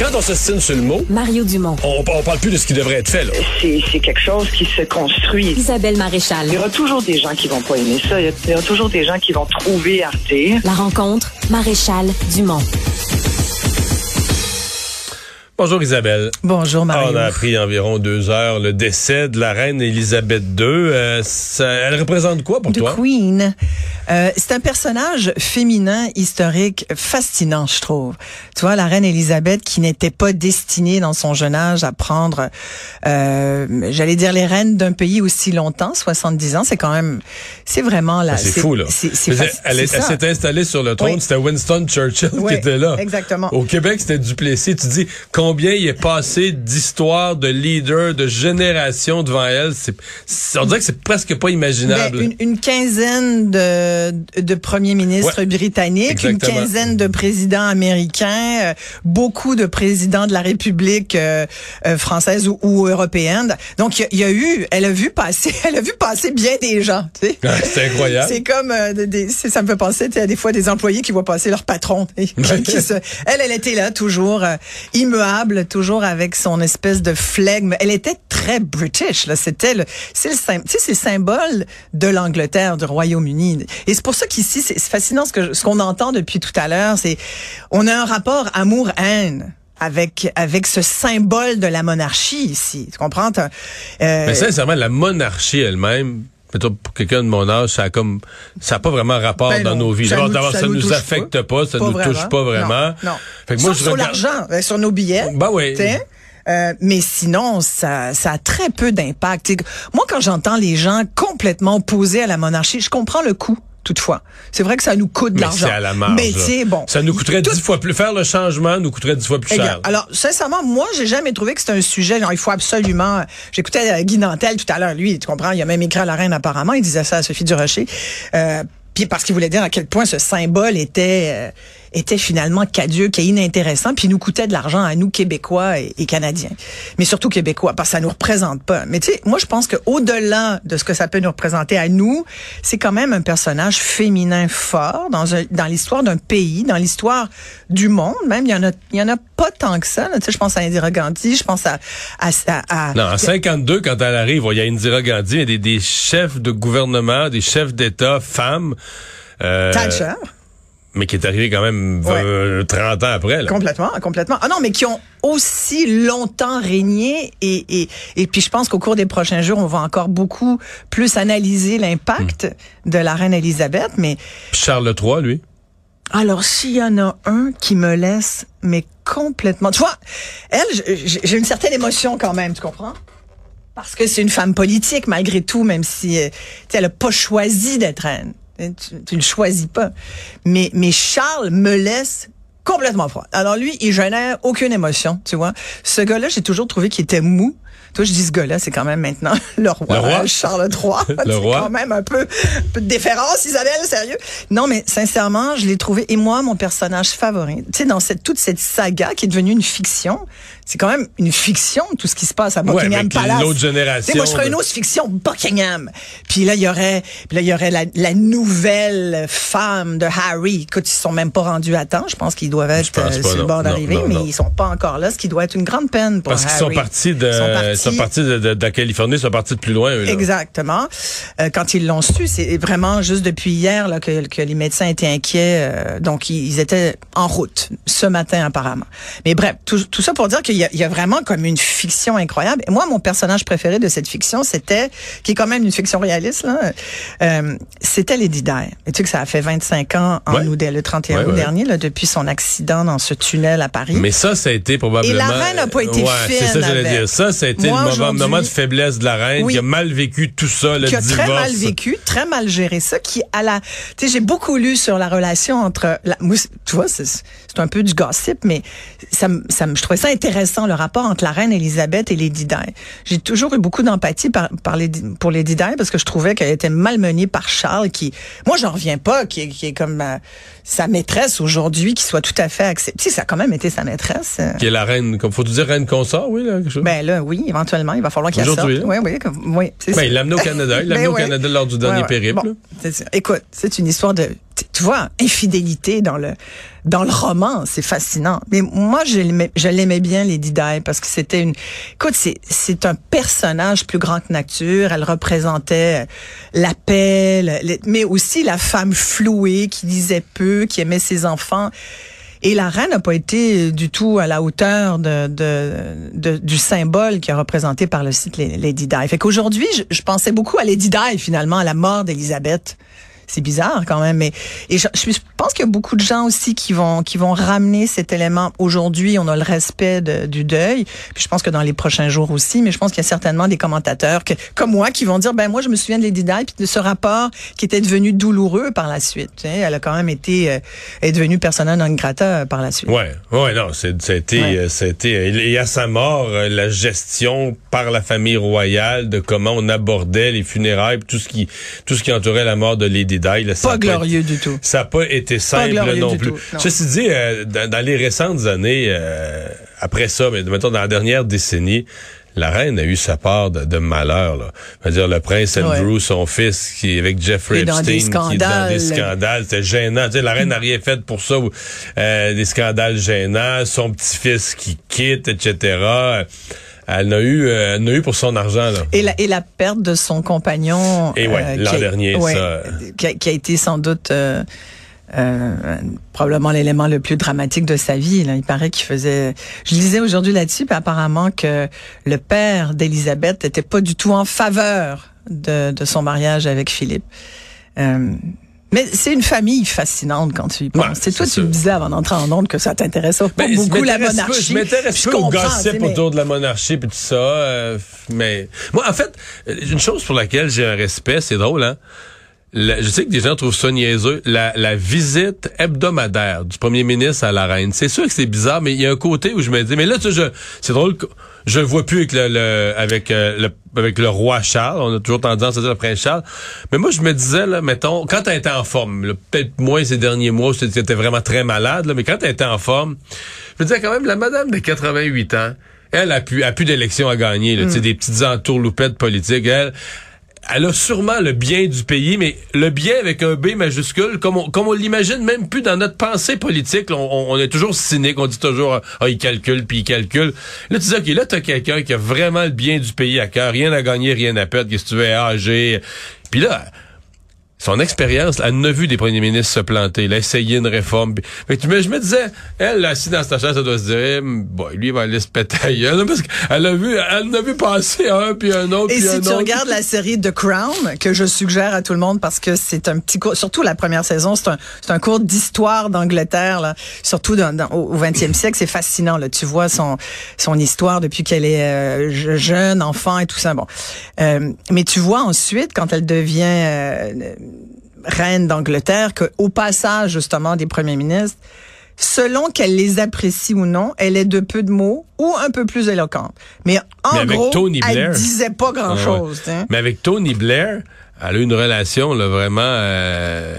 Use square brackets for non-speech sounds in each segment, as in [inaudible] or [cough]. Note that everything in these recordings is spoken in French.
Quand on s'estime sur le mot, Mario Dumont. on, on parle plus de ce qui devrait être fait. Là. C'est c'est quelque chose qui se construit. Isabelle Maréchal. Il y aura toujours des gens qui vont pas aimer ça. Il y a- il y aura toujours des gens qui vont trouver Arte. La rencontre, Maréchal Dumont. Bonjour Isabelle. Bonjour Mario. on a appris environ deux heures le décès de la reine Élisabeth II. Euh, ça- elle représente quoi pour The toi? Queen. Euh, c'est un personnage féminin historique fascinant, je trouve. Tu vois, la reine Élisabeth qui n'était pas destinée dans son jeune âge à prendre, euh, j'allais dire les reines d'un pays aussi longtemps, 70 ans, c'est quand même, c'est vraiment là. Ah, c'est fou, là. Faci- elle s'est installée sur le trône. Oui. C'était Winston Churchill Oui, qui était là. exactement. Au Québec, c'était Duplessis. Tu dis combien il est passé d'histoires, de leaders, de générations devant elle? C'est, on dirait que c'est presque pas imaginable. Ben, une, une quinzaine de, de premiers ministres Ouais, britanniques, une quinzaine de présidents américains, euh, beaucoup de présidents de la République euh, euh, française ou, ou européenne. Donc il y, a- il y a eu, elle a vu passer, [laughs] elle a vu passer bien des gens. Tu sais. Ouais, c'est incroyable. C'est comme des- ça me fait penser tu sais, à des fois des employés qui voient passer leur patron. [laughs] qui se- elle, elle était là toujours euh, toujours avec son espèce de flegme. Elle était très british. Là, c'était le, c'est le, symbole de l'Angleterre, du Royaume-Uni. Et c'est pour ça qu'ici, c'est fascinant ce que ce qu'on entend depuis tout à l'heure. C'est on a un rapport amour-haine. Avec avec ce symbole de la monarchie ici, tu comprends? Euh, Mais sincèrement, la monarchie elle-même, pour quelqu'un de mon âge, ça a comme, ça a pas vraiment rapport Ben dans non, nos vies. ça D'abord, ça ça nous affecte pas, ça nous touche pas vraiment. Non. non. Fait que moi, je sur regarde- l'argent, euh, sur nos billets. Ben oui. Euh, mais sinon, ça, ça a très peu d'impact. Moi, quand j'entends les gens complètement opposés à la monarchie, je comprends le coût. Toutefois, c'est vrai que ça nous coûte de Mais l'argent. c'est à la marge. Mais sais, bon, Ça nous coûterait Tout- dix fois plus. Faire le changement nous coûterait dix fois plus cher. Alors, sincèrement, moi, j'ai jamais trouvé que c'était un sujet. genre, il faut absolument. J'écoutais euh, Guy Nantel tout à l'heure. Lui, tu comprends, il a même écrit à la reine apparemment. Il disait ça à Sophie Durocher. Euh, puis parce qu'il voulait dire à quel point ce symbole était euh, était finalement caduque et inintéressant, puis nous coûtait de l'argent à nous Québécois et, et Canadiens, mais surtout Québécois, parce que ça nous représente pas. Mais tu sais, moi je pense que au-delà de ce que ça peut nous représenter à nous, c'est quand même un personnage féminin fort dans un, dans l'histoire d'un pays, dans l'histoire du monde. Même il y en a, il y en a pas tant que ça. Tu sais, je pense à Indira Gandhi, je pense à, à, à- à- Non, en 52, quand elle arrive, il y a Indira Gandhi, il y a des, des chefs de gouvernement, des chefs d'État, femmes. euh, Thatcher. Mais qui est arrivé quand même Ouais. euh, 30 ans après. Là. Complètement, complètement. Ah non, mais qui ont aussi longtemps régné et, et, et puis je pense qu'au cours des prochains jours, on va encore beaucoup plus analyser l'impact de la reine Elisabeth. Mais Puis Charles III, lui? alors, s'il y en a un qui me laisse, mais complètement, tu vois, elle, j'ai une certaine émotion quand même, tu comprends? Parce que c'est une femme politique, malgré tout, même si euh, elle a pas choisi d'être reine. Tu, tu le choisis pas. Mais, mais Charles me laisse complètement froid. Alors lui, il génère aucune émotion, tu vois. Ce gars-là, j'ai toujours trouvé qu'il était mou. Toi, je dis ce gars-là, c'est quand même maintenant [laughs] le roi, Le roi? euh, Charles III. [laughs] Le C'est roi? quand même un peu, un peu de déférence, Isabelle, sérieux. Non, mais sincèrement, je l'ai trouvé, et moi, mon personnage favori, tu sais, dans cette, toute cette saga qui est devenue une fiction, c'est quand même une fiction, tout ce qui se passe à Ouais, Buckingham est Palace. l'autre génération Tu sais, moi, je ferais une autre fiction, Buckingham. Puis là, il y aurait, puis là, il y aurait la, la nouvelle femme de Harry. Écoute, ils sont même pas rendus à temps. Je pense qu'ils doivent être euh, pas, sur le bord non, mais non. ils sont pas encore là, ce qui doit être une grande peine pour Parce qu'ils Harry. sont partis de, sont ils sont partis de, de- de la Californie, ils sont partis de plus loin, eux, là. Exactement. Euh, quand ils l'ont su, c'est vraiment juste depuis hier là, que, que les médecins étaient inquiets. euh, donc, ils, ils étaient en route ce matin apparemment. Mais bref, tout, tout ça pour dire qu'il y, a- il y a vraiment comme une fiction incroyable. Et moi, mon personnage préféré de cette fiction, c'était, qui est quand même une fiction réaliste, euh, c'était Lady Di. Et tu sais que ça a fait 25 ans en Ouais. août, le 31 Ouais, août ouais. dernier, là, depuis son accident dans ce tunnel à Paris. Mais ça, ça a été probablement. Et la reine n'a pas été ouais, fine c'est ça que j'allais dire. Ça, ça a été Moi, le moment, de faiblesse de la reine, Oui. qui a mal vécu tout ça, le qui a divorce. très mal vécu, très mal géré ça, qui à la, tu sais, j'ai beaucoup lu sur la relation entre, la, moi, c'est- tu vois, c'est c'est un peu du gossip, mais ça, ça, je trouvais ça intéressant le rapport entre la reine Elisabeth et Lady Di. J'ai toujours eu beaucoup d'empathie par, par Lady- pour Lady Di parce que je trouvais qu'elle était malmenée par Charles, qui, moi, j'en reviens pas, qui, est- qui est comme euh, sa maîtresse aujourd'hui, qui soit tout à fait acceptée. Tu sais, ça a quand même été sa maîtresse. euh. Qui est la reine, comme faut-tu dire reine consort, oui, là, quelque chose? Ben là, oui, éventuellement, il va falloir qu'il sorte. Aujourd'hui, là? Oui, oui, oui. c'est Ben, il l'a amené au Canada. Il l'a [laughs] Ben amené au. Canada lors du dernier périple. Bon, écoute, c'est une histoire de. tu vois, infidélité dans le dans le roman, c'est fascinant. Mais moi, je l'aimais, bien Lady Di parce que c'était une. Écoute, c'est c'est un personnage plus grand que nature. Elle représentait la paix, le- mais aussi la femme flouée qui disait peu, qui aimait ses enfants. Et la reine n'a pas été du tout à la hauteur de, de, de- du symbole qui est représenté par le site Lady Di. Fait qu'aujourd'hui, je, pensais beaucoup à Lady Di finalement, à la mort d'Élisabeth. C'est bizarre quand même, mais et je, je pense qu'il y a beaucoup de gens aussi qui vont qui vont ramener cet élément. Aujourd'hui, on a le respect de- du deuil, puis je pense que dans les prochains jours aussi, mais je pense qu'il y a certainement des commentateurs que, comme moi qui vont dire ben moi je me souviens de Lady Di puis de ce rapport qui était devenu douloureux par la suite. Tu sais, elle a quand même été euh, est devenue persona non grata par la suite. Ouais, ouais, non, été, Ouais. euh, euh, et à sa mort, la gestion par la famille royale de comment on abordait les funérailles, tout ce qui, tout ce qui entourait la mort de Lady Di, là, ça Pas glorieux été- du tout. Ça n'a pas été simple non plus. tout, non. Ceci dit, euh, dans, dans les récentes années, euh, après ça, mais mettons dans la dernière décennie, la reine a eu sa part de, de malheur. Là. Je veux dire, le prince Andrew, son fils, qui avec Jeffrey Epstein, qui est dans des scandales. c'était gênant. Tu sais, la reine n'a rien fait pour ça. euh, des scandales gênants, son petit-fils qui quitte, etc. Elle n'a eu, euh, n'a eu pour son argent. Là. Et la, et la perte de son compagnon. Et ouais, l'an qui a- dernier, ouais, ça. Qui a, qui a été sans doute euh, euh, probablement l'élément le plus dramatique de sa vie. Là. Il paraît qu'il faisait. Je lisais aujourd'hui là-dessus, puis apparemment que le père d'Élisabeth n'était pas du tout en faveur de, de son mariage avec Philippe. Euh, mais c'est une famille fascinante quand tu y penses. Ouais, c'est toi, tu me disais avant d'entrer en onde que ça t'intéressait pas Ben, beaucoup la monarchie. Je m'intéresse peu au gossip mais- autour de la monarchie puis tout ça. euh, mais moi, en fait, une chose pour laquelle j'ai un respect, c'est drôle, hein. La- je sais que des gens trouvent ça niaiseux. La, la visite hebdomadaire du premier ministre à la reine. C'est sûr que c'est bizarre, mais il y a un côté où je me dis, mais là, tu sais, c'est drôle je le vois plus avec le, le- avec euh, le, avec le roi Charles. On a toujours tendance à dire le prince Charles. Mais moi, je me disais, là, mettons, quand elle était en forme, peut-être moins ces derniers mois, c'était vraiment très malade, là, mais quand elle était en forme, je me disais quand même, la madame de 88 ans, elle a plus, a plus d'élections à gagner, là, sais, des petites entourloupettes politiques. Elle, elle a sûrement le bien du pays, mais le bien avec un B majuscule, comme on, l'imagine même plus dans notre pensée politique. on est toujours cynique, on dit toujours ah il calcule puis il calcule. Là tu dis ok là t'as quelqu'un qui a vraiment le bien du pays à cœur, rien à gagner, rien à perdre, qu'est-ce que tu veux âgé. Puis là son expérience, elle a vu des premiers ministres se planter, elle a essayé une réforme. Fait que, mais je me disais, elle, assise dans sa chaise, elle doit se dire, Hum, bon, lui, il va aller se péter [laughs] parce qu'elle a vu, elle a vu passer un, puis un autre, Et puis un si autre. tu regardes la série The Crown, que je suggère à tout le monde parce que c'est un petit cours, surtout la première saison, c'est un, c'est un cours d'histoire d'Angleterre, là, surtout dans, dans- au 20e siècle, c'est fascinant. Là. Tu vois son, son histoire depuis qu'elle est euh, je- jeune, enfant et tout ça. Bon, Euh, mais tu vois ensuite quand elle devient euh, reine d'Angleterre, qu'au passage justement des premiers ministres, selon qu'elle les apprécie ou non, elle est de peu de mots ou un peu plus éloquente. Mais en Mais avec gros, Tony elle Blair- disait pas Ah ouais. grand-chose. hein. Mais avec Tony Blair, elle a eu une relation là, vraiment euh,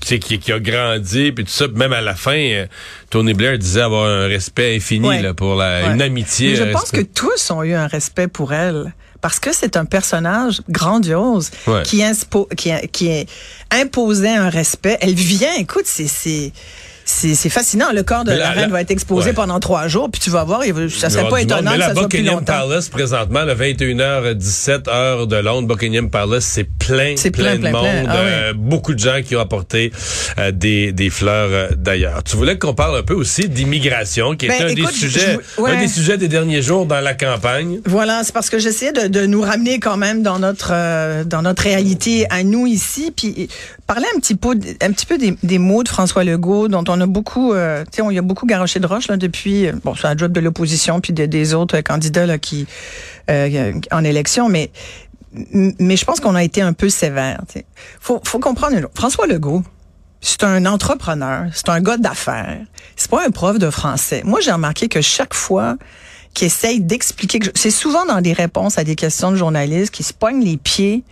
qui, qui a grandi puis tout ça. Même à la fin, euh, Tony Blair disait avoir un respect infini Ouais. là, pour la, Ouais. une amitié. Mais je pense que tous ont eu un respect pour elle. Parce que c'est un personnage grandiose Ouais. qui, inspo, qui, qui imposait un respect. Elle vient, écoute, c'est, c'est, fascinant. Le corps de la, la- reine la- va être exposé ouais. pendant trois jours, puis tu vas voir, ça serait pas monde. étonnant Mais que ça soit plus Buckingham longtemps. Palace, présentement, le 21h17, heure de Londres, Buckingham Palace, c'est plein, plein, plein, de plein, plein. monde. Ah euh, beaucoup de gens qui ont apporté euh, des, des fleurs euh, d'ailleurs. Tu voulais qu'on parle un peu aussi d'immigration, qui Ben, était un, écoute, des sujets, je- ouais. un des sujets des derniers jours dans la campagne. Voilà, c'est parce que j'essayais de, de nous ramener quand même dans notre dans notre réalité à nous ici, puis parler un petit peu des, mots de François Legault dont on a beaucoup, euh, tu sais, on y a beaucoup garoché de roche là depuis, euh, bon, c'est un job de l'opposition puis de- des autres candidats là qui euh, en élection, mais mais je pense qu'on a été un peu sévère. tu sais. Faut faut comprendre. François Legault. C'est un entrepreneur, c'est un gars d'affaires. C'est pas un prof de français. Moi, j'ai remarqué que chaque fois qu'il essaye d'expliquer, c'est souvent dans des réponses à des questions de journalistes qui se pognent les pieds,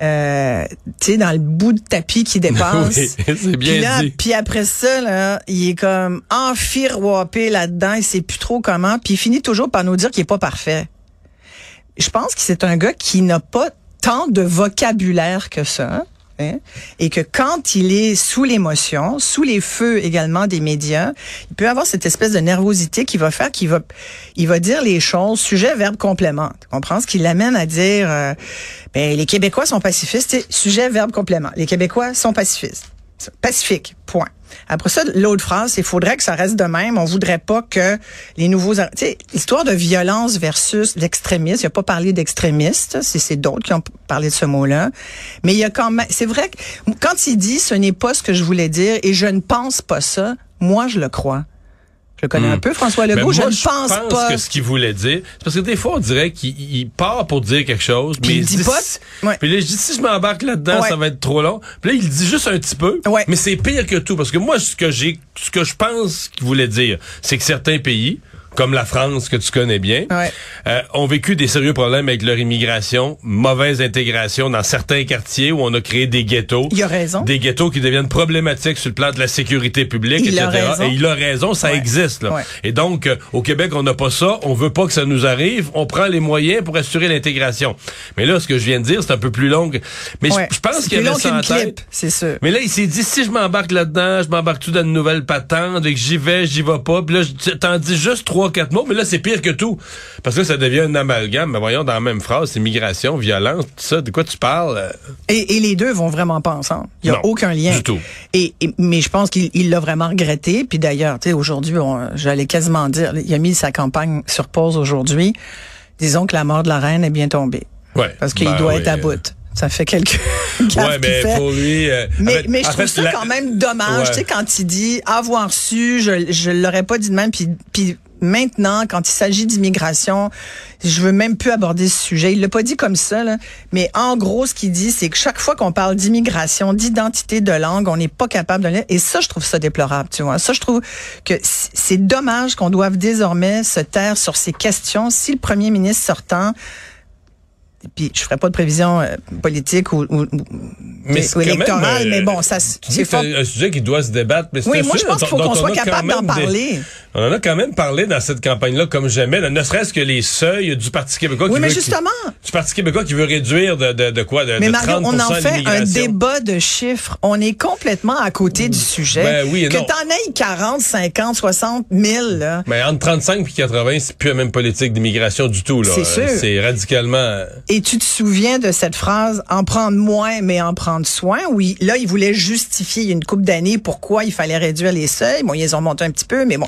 euh, tu sais, dans le bout de tapis qui [laughs] dépasse. Oui, c'est bien puis là, dit. Puis après ça, là, il est comme enfiroipé là-dedans, il sait plus trop comment, puis il finit toujours par nous dire qu'il est pas parfait. Je pense que c'est un gars qui n'a pas tant de vocabulaire que ça. Hein, et que quand il est sous l'émotion, sous les feux également des médias, il peut avoir cette espèce de nervosité qui va faire qu'il va, il va dire les choses, sujet, verbe, complément. Tu comprends? Ce qui l'amène à dire, euh, ben, les Québécois sont pacifistes, c'est sujet, verbe, complément. Les Québécois sont pacifistes. Pacifique, point. Après ça, l'autre phrase, il faudrait que ça reste de même. On voudrait pas que les nouveaux... Tu sais, l'histoire de violence versus l'extrémisme, il a pas parlé d'extrémiste, c'est d'autres qui ont parlé de ce mot-là. Mais il y a quand même... C'est vrai que quand il dit « ce n'est pas ce que je voulais dire et je ne pense pas ça », moi, je le crois. Je le connais un peu, François Legault. je ne pense, pas. que ce qu'il voulait dire, c'est parce que des fois, on dirait qu'il part pour dire quelque chose, mais il, dit, pas. Puis là, je dis, si je m'embarque là-dedans, ça va être trop long. Puis là, il dit juste un petit peu. Mais c'est pire que tout. Parce que moi, ce que j'ai, ce que je pense qu'il voulait dire, c'est que certains pays, comme la France que tu connais bien, euh, ont vécu des sérieux problèmes avec leur immigration, mauvaise intégration dans certains quartiers où on a créé des ghettos. Il a raison. Des ghettos qui deviennent problématiques sur le plan de la sécurité publique, il etc. A. Et il a raison, ça existe. Là. Et donc, euh, au Québec, on n'a pas ça, on veut pas que ça nous arrive, on prend les moyens pour assurer l'intégration. Mais là, ce que je viens de dire, c'est un peu plus long. Mais je, pense qu'il y avait ça en tête. C'est sûr. Mais là, il s'est dit, si je m'embarque là-dedans, je m'embarque tout dans une nouvelle patente, et que j'y vais, j'y vais pas. Puis là, t'en dis juste trois quatre mots, mais là, c'est pire que tout. Parce que ça devient un amalgame. Mais voyons, dans la même phrase, c'est migration, violence, tout ça. De quoi tu parles? Et, les deux vont vraiment pas ensemble. Il y a aucun lien. Du tout. Et, mais je pense qu'il l'a vraiment regretté. Puis d'ailleurs, tu sais, aujourd'hui, j'allais quasiment dire, il a mis sa campagne sur pause aujourd'hui. Disons que la mort de la reine est bien tombée. Ouais. Parce qu'il Ben doit oui. être à bout. Ça fait quelques [laughs] Ouais, mais pour lui. euh, en mais, fait- mais je en trouve fait, ça la- quand même dommage, Ouais. tu sais, quand il dit avoir su, je je l'aurais pas dit de même, puis puis maintenant, quand il s'agit d'immigration, je veux même plus aborder ce sujet. Il l'a pas dit comme ça, là, mais en gros, ce qu'il dit, c'est que chaque fois qu'on parle d'immigration, d'identité de langue, on n'est pas capable de Et ça, je trouve ça déplorable, tu vois. Ça, je trouve que c'est dommage qu'on doive désormais se taire sur ces questions. Si le premier ministre sortant puis je ferai pas de prévision euh, politique ou, ou, Mais ou quand même, électorale, euh, mais bon, ça c'est fort. c'est un sujet qui doit se débattre. Mais Oui, moi, je pense qu'il faut qu'on on soit capable d'en même des- parler. On en a quand même parlé dans cette campagne-là comme jamais, ne serait-ce que les seuils du Parti québécois Oui, qui mais veut, justement. qui- du Parti québécois qui veut réduire de, de, de quoi? De, Mais Mario, 30 on en fait un débat de chiffres. On est complètement à côté du sujet. Ben oui et que t'en aies 40, 50, 60 000, là. Mais entre 35 et 80, c'est plus la même politique d'immigration du tout. C'est sûr. C'est radicalement... Et tu te souviens de cette phrase en prendre moins mais en prendre soin? Oui là il voulait justifier il y a une couple d'années pourquoi il fallait réduire les seuils bon ils ont montés un petit peu mais bon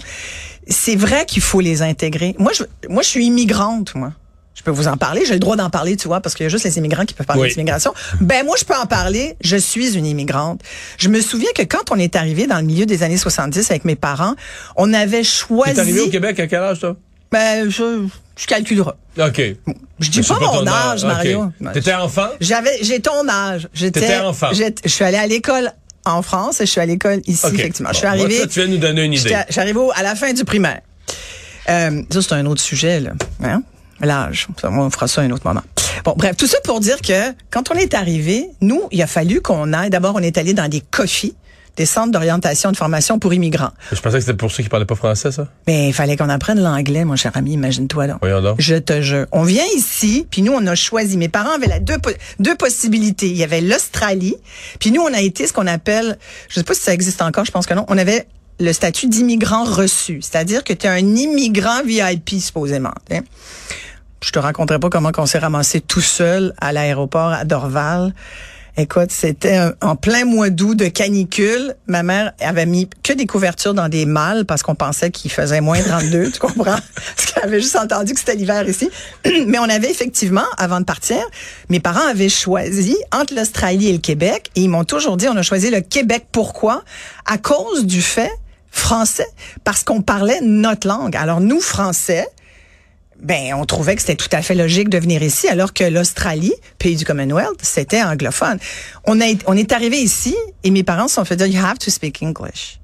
c'est vrai qu'il faut les intégrer moi je moi je suis immigrante moi je peux vous en parler, j'ai le droit d'en parler, tu vois, parce qu'il y a juste les immigrants qui peuvent parler Oui. d'immigration. Ben moi, je peux en parler. Je suis une immigrante. Je me souviens que quand on est arrivé dans le milieu des années 70 avec mes parents, on avait choisi. T'es arrivé au Québec à quel âge, toi? Ben je, je calculerai. OK. Je dis pas, mon âge. Mario. T'étais enfant? J'avais, j'ai ton âge. J'étais, T'étais enfant. Je suis allée à l'école en France et je suis à l'école ici, effectivement. Bon, je suis moi, arrivée. ça, tu viens nous donner une idée. Je suis arrivée à la fin du primaire. Euh, ça, c'est un autre sujet, là. Hein? L'âge. On fera ça à un autre moment. Bon, bref, tout ça pour dire que quand on est arrivé, nous, il a fallu qu'on aille. D'abord, on est allé dans des COFI, des centres d'orientation de formation pour immigrants. Je pensais que c'était pour ceux qui parlaient pas français, ça. Mais il fallait qu'on apprenne l'anglais, mon cher ami, imagine-toi donc. Voyons donc. Je te jure. On vient ici, puis nous, on a choisi. Mes parents avaient la deux, po- deux possibilités. Il y avait l'Australie, puis nous, on a été ce qu'on appelle, je sais pas si ça existe encore, je pense que non, on avait le statut d'immigrant reçu. C'est-à-dire que tu es un immigrant VIP, supposément. hein. Je te raconterai pas comment on s'est ramassé tout seul à l'aéroport à Dorval. Écoute, c'était en plein mois d'août de canicule. Ma mère avait mis que des couvertures dans des malles parce qu'on pensait qu'il faisait moins 32, tu comprends? [laughs] Parce qu'elle avait juste entendu que c'était l'hiver ici. [clears throat] Mais on avait effectivement, avant de partir, mes parents avaient choisi entre l'Australie et le Québec et ils m'ont toujours dit on a choisi le Québec. Pourquoi? À cause du fait français, parce qu'on parlait notre langue. Alors nous, Français, ben, on trouvait que c'était tout à fait logique de venir ici, alors que l'Australie, pays du Commonwealth, c'était anglophone. On, a, on est arrivé ici et mes parents se sont fait dire, you have to speak English.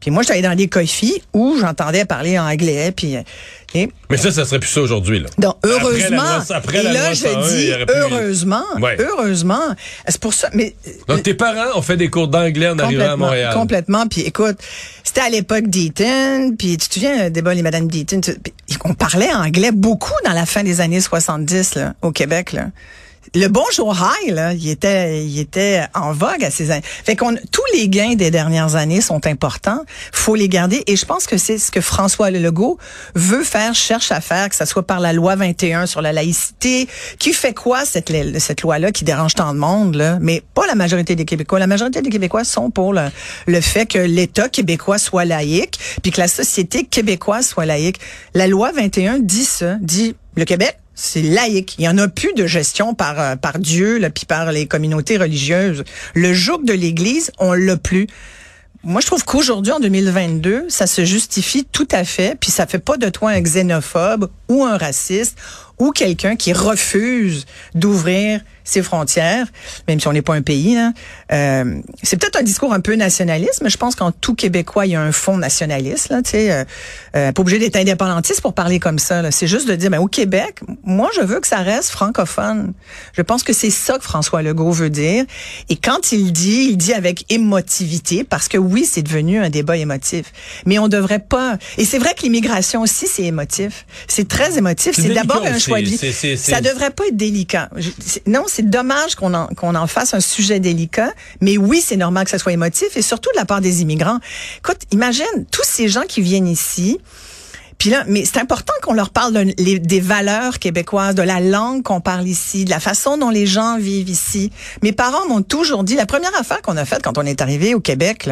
Puis moi, j'étais allée dans des coffees où j'entendais parler anglais, puis... euh, et- Mais ça, ça serait plus ça aujourd'hui, là. donc, Après la heureusement, loi- après et la là, loi je 101, il dis heureusement, Ouais. heureusement. C'est pour ça, mais... Donc, tes parents ont fait des cours d'anglais en arrivant à Montréal. Complètement. Puis écoute, c'était à l'époque d'Eaton, puis tu te souviens, le débat les Madame d'Eaton, on parlait anglais beaucoup dans la fin des années 70 là, au Québec. Là. Le bonjour high, là, il était, il était en vogue à ces années. Fait qu'on, tous les gains des dernières années sont importants. Faut les garder. Et je pense que c'est ce que François Legault veut faire, cherche à faire, que ce soit par la loi 21 sur la laïcité. Qui fait quoi, cette, cette loi-là, qui dérange tant de monde, là? Mais pas la majorité des Québécois. La majorité des Québécois sont pour le, le fait que l'État québécois soit laïque, puis que la société québécoise soit laïque. La loi 21 dit ça, dit le Québec c'est laïque. Il y en a plus de gestion par euh, par Dieu, là, puis par les communautés religieuses. Le joug de l'Église, on l'a plus. Moi, je trouve qu'aujourd'hui, en 2022, ça se justifie tout à fait, puis ça fait pas de toi un xénophobe ou un raciste ou quelqu'un qui refuse d'ouvrir ses frontières, même si on n'est pas un pays. Hein. Euh, c'est peut-être un discours un peu nationaliste, mais je pense qu'en tout Québécois, il y a un fond nationaliste. Là, tu sais, euh, euh, pas obligé d'être indépendantiste pour parler comme ça. C'est juste de dire, ben, au Québec, moi, je veux que ça reste francophone. Je pense que c'est ça que François Legault veut dire. Et quand il dit, il dit avec émotivité, parce que oui, c'est devenu un débat émotif. Mais on devrait pas. Et c'est vrai que l'immigration aussi, c'est émotif. C'est très émotif. C'est d'abord un choix de vie. Ça devrait pas être délicat. non, c'est dommage qu'on en, qu'on en fasse un sujet délicat, mais oui, c'est normal que ça soit émotif et surtout de la part des immigrants. Écoute, imagine tous ces gens qui viennent ici. Puis là, mais c'est important qu'on leur parle des valeurs québécoises, de la langue qu'on parle ici, de la façon dont les gens vivent ici. Mes parents m'ont toujours dit, la première affaire qu'on a faite quand on est arrivé au Québec,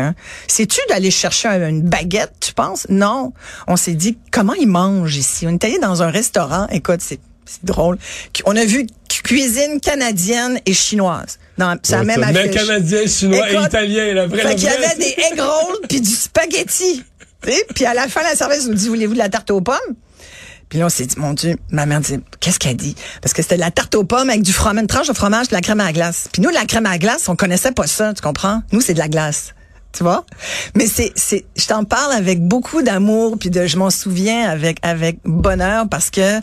c'est-tu d'aller chercher une baguette, tu penses? Non. On s'est dit, comment ils mangent ici? On est allé dans un restaurant, écoute, c'est c'est drôle. On a vu cuisine canadienne et chinoise. Dans ça même affiche. canadien, chinois et italien, la vraie. Fait qu'il y avait des egg rolls puis du spaghetti. [laughs] Puis à la fin, la service nous dit, voulez-vous de la tarte aux pommes? Puis là, on s'est dit, mon Dieu, ma mère dit, qu'est-ce qu'elle dit? Parce que c'était de la tarte aux pommes avec du fromage, une tranche de fromage, de la crème à glace. Puis nous, la crème à glace, on connaissait pas ça, tu comprends? Nous, c'est de la glace. Tu vois? Mais c'est, c'est, je t'en parle avec beaucoup d'amour, puis de, je m'en souviens avec, avec bonheur parce que,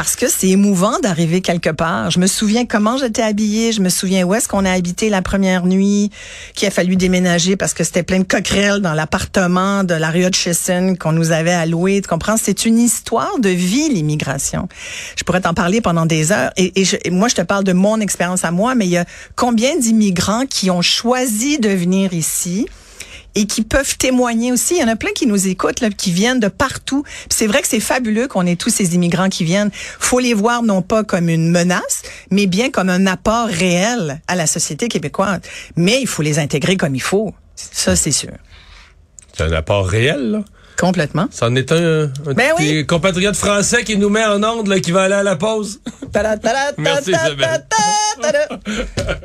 parce que c'est émouvant d'arriver quelque part. Je me souviens comment j'étais habillée, je me souviens où est-ce qu'on a habité la première nuit, qu'il a fallu déménager parce que c'était plein de coquerelles dans l'appartement de la rue Hutchison qu'on nous avait alloué. Tu comprends? C'est une histoire de vie, l'immigration. Je pourrais t'en parler pendant des heures. Et, et moi, je te parle de mon expérience à moi, mais il y a combien d'immigrants qui ont choisi de venir ici? Et qui peuvent témoigner aussi. Il y en a plein qui nous écoutent, là, qui viennent de partout. C'est vrai que c'est fabuleux qu'on ait tous ces immigrants qui viennent. faut les voir non pas comme une menace, mais bien comme un apport réel à la société québécoise. Mais il faut les intégrer comme il faut. Ça, c'est sûr. C'est un apport réel, là? Complètement. Ça en est un, un ben oui. compatriote français qui nous met en onde, là, qui va aller à la pause. Merci. [laughs]